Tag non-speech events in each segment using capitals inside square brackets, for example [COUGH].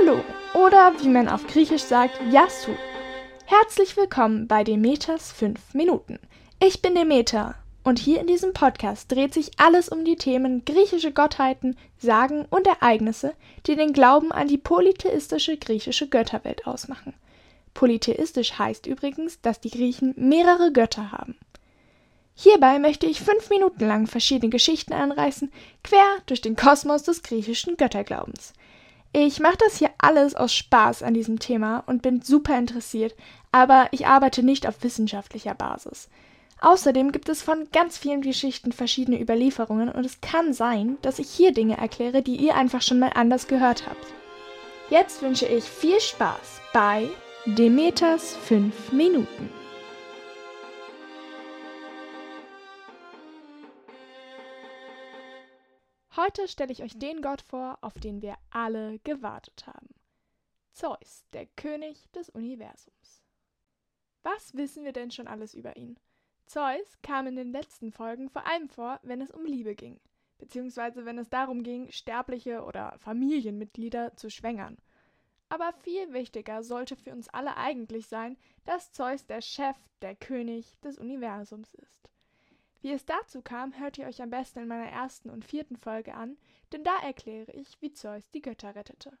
Hallo oder wie man auf Griechisch sagt, Yasu. Herzlich willkommen bei Demeters 5 Minuten. Ich bin Demeter und hier in diesem Podcast dreht sich alles um die Themen griechische Gottheiten, Sagen und Ereignisse, die den Glauben an die polytheistische griechische Götterwelt ausmachen. Polytheistisch heißt übrigens, dass die Griechen mehrere Götter haben. Hierbei möchte ich fünf Minuten lang verschiedene Geschichten anreißen, quer durch den Kosmos des griechischen Götterglaubens. Ich mache das hier alles aus Spaß an diesem Thema und bin super interessiert, aber ich arbeite nicht auf wissenschaftlicher Basis. Außerdem gibt es von ganz vielen Geschichten verschiedene Überlieferungen und es kann sein, dass ich hier Dinge erkläre, die ihr einfach schon mal anders gehört habt. Jetzt wünsche ich viel Spaß bei Demeters 5 Minuten. Heute stelle ich euch den Gott vor, auf den wir alle gewartet haben. Zeus, der König des Universums. Was wissen wir denn schon alles über ihn? Zeus kam in den letzten Folgen vor allem vor, wenn es um Liebe ging, beziehungsweise wenn es darum ging, sterbliche oder Familienmitglieder zu schwängern. Aber viel wichtiger sollte für uns alle eigentlich sein, dass Zeus der Chef, der König des Universums ist. Wie es dazu kam, hört ihr euch am besten in meiner ersten und vierten Folge an, denn da erkläre ich, wie Zeus die Götter rettete.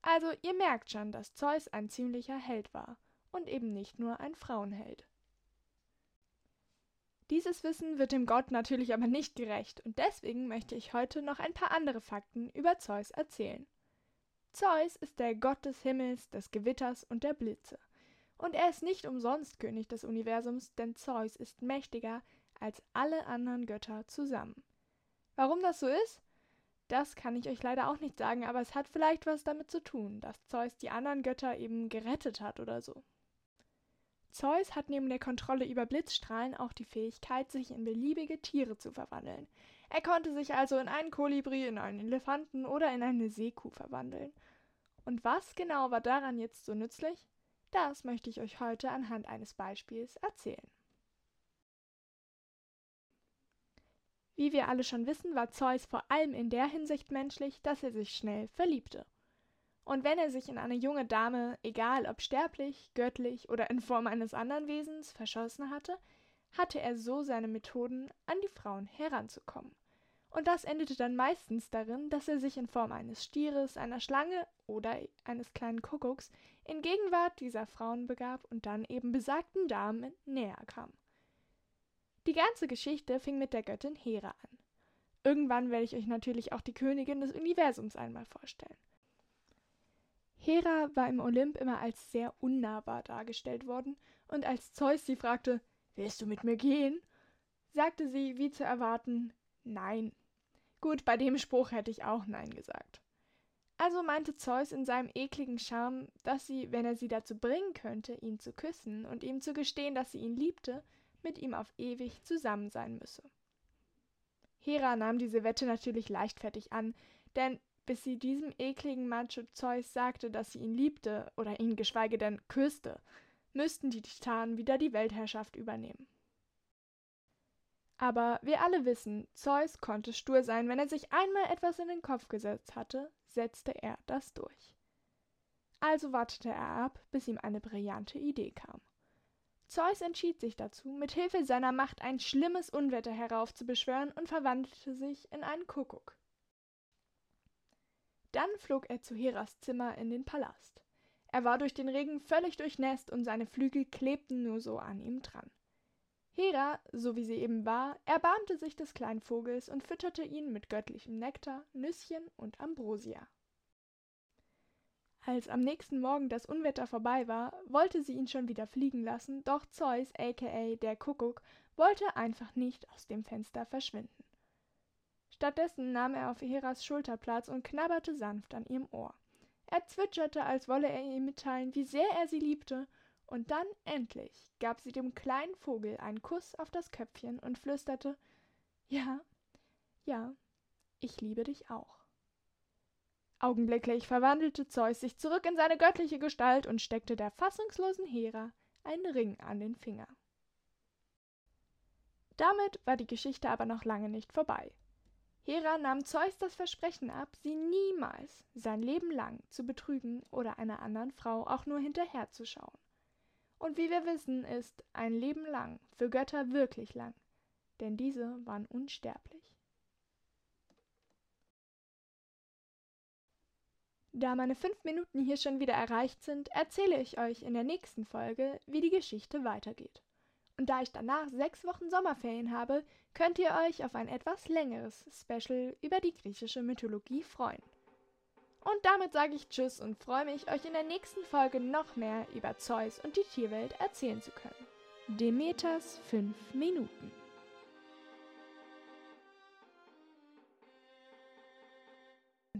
Also ihr merkt schon, dass Zeus ein ziemlicher Held war und eben nicht nur ein Frauenheld. Dieses Wissen wird dem Gott natürlich aber nicht gerecht und deswegen möchte ich heute noch ein paar andere Fakten über Zeus erzählen. Zeus ist der Gott des Himmels, des Gewitters und der Blitze. Und er ist nicht umsonst König des Universums, denn Zeus ist mächtiger als alle anderen Götter zusammen. Warum das so ist? Das kann ich euch leider auch nicht sagen, aber es hat vielleicht was damit zu tun, dass Zeus die anderen Götter eben gerettet hat oder so. Zeus hat neben der Kontrolle über Blitzstrahlen auch die Fähigkeit, sich in beliebige Tiere zu verwandeln. Er konnte sich also in einen Kolibri, in einen Elefanten oder in eine Seekuh verwandeln. Und was genau war daran jetzt so nützlich? Das möchte ich euch heute anhand eines Beispiels erzählen. Wie wir alle schon wissen, war Zeus vor allem in der Hinsicht menschlich, dass er sich schnell verliebte. Und wenn er sich in eine junge Dame, egal ob sterblich, göttlich oder in Form eines anderen Wesens, verschossen hatte, hatte er so seine Methoden, an die Frauen heranzukommen. Und das endete dann meistens darin, dass er sich in Form eines Stieres, einer Schlange oder eines kleinen Kuckucks in Gegenwart dieser Frauen begab und dann eben besagten Damen näher kam. Die ganze Geschichte fing mit der Göttin Hera an. Irgendwann werde ich euch natürlich auch die Königin des Universums einmal vorstellen. Hera war im Olymp immer als sehr unnahbar dargestellt worden, und als Zeus sie fragte, Willst du mit mir gehen? sagte sie, wie zu erwarten, Nein. Gut, bei dem Spruch hätte ich auch Nein gesagt. Also meinte Zeus in seinem ekligen Charme, dass sie, wenn er sie dazu bringen könnte, ihn zu küssen und ihm zu gestehen, dass sie ihn liebte, mit ihm auf ewig zusammen sein müsse. Hera nahm diese Wette natürlich leichtfertig an, denn bis sie diesem ekligen Macho Zeus sagte, dass sie ihn liebte oder ihn geschweige denn küsste, müssten die Titanen wieder die Weltherrschaft übernehmen. Aber wir alle wissen, Zeus konnte stur sein, wenn er sich einmal etwas in den Kopf gesetzt hatte, setzte er das durch. Also wartete er ab, bis ihm eine brillante Idee kam. Zeus entschied sich dazu, mit Hilfe seiner Macht ein schlimmes Unwetter heraufzubeschwören und verwandelte sich in einen Kuckuck. Dann flog er zu Heras Zimmer in den Palast. Er war durch den Regen völlig durchnässt und seine Flügel klebten nur so an ihm dran. Hera, so wie sie eben war, erbarmte sich des kleinen Vogels und fütterte ihn mit göttlichem Nektar, Nüsschen und Ambrosia. Als am nächsten Morgen das Unwetter vorbei war, wollte sie ihn schon wieder fliegen lassen, doch Zeus, aka der Kuckuck, wollte einfach nicht aus dem Fenster verschwinden. Stattdessen nahm er auf Heras Schulter Platz und knabberte sanft an ihrem Ohr. Er zwitscherte, als wolle er ihr mitteilen, wie sehr er sie liebte, und dann endlich gab sie dem kleinen Vogel einen Kuss auf das Köpfchen und flüsterte Ja, ja, ich liebe dich auch. Augenblicklich verwandelte Zeus sich zurück in seine göttliche Gestalt und steckte der fassungslosen Hera einen Ring an den Finger. Damit war die Geschichte aber noch lange nicht vorbei. Hera nahm Zeus das Versprechen ab, sie niemals sein Leben lang zu betrügen oder einer anderen Frau auch nur hinterherzuschauen. Und wie wir wissen, ist ein Leben lang für Götter wirklich lang, denn diese waren unsterblich. Da meine fünf Minuten hier schon wieder erreicht sind, erzähle ich euch in der nächsten Folge, wie die Geschichte weitergeht. Und da ich danach sechs Wochen Sommerferien habe, könnt ihr euch auf ein etwas längeres Special über die griechische Mythologie freuen. Und damit sage ich Tschüss und freue mich, euch in der nächsten Folge noch mehr über Zeus und die Tierwelt erzählen zu können. Demeters 5 Minuten.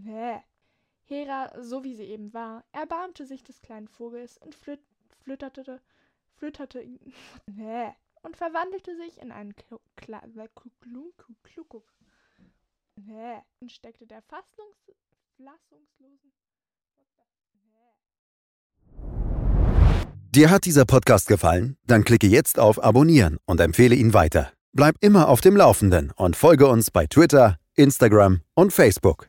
Hä? Hera, so wie sie eben war, erbarmte sich des kleinen Vogels und flüt flütterte, flütterte ihn [LAUGHS] und verwandelte sich in einen Klukuk und steckte der fassungslosen Dir hat dieser Podcast gefallen? Dann klicke jetzt auf Abonnieren und empfehle ihn weiter. Bleib immer auf dem Laufenden und folge uns bei Twitter, Instagram und Facebook.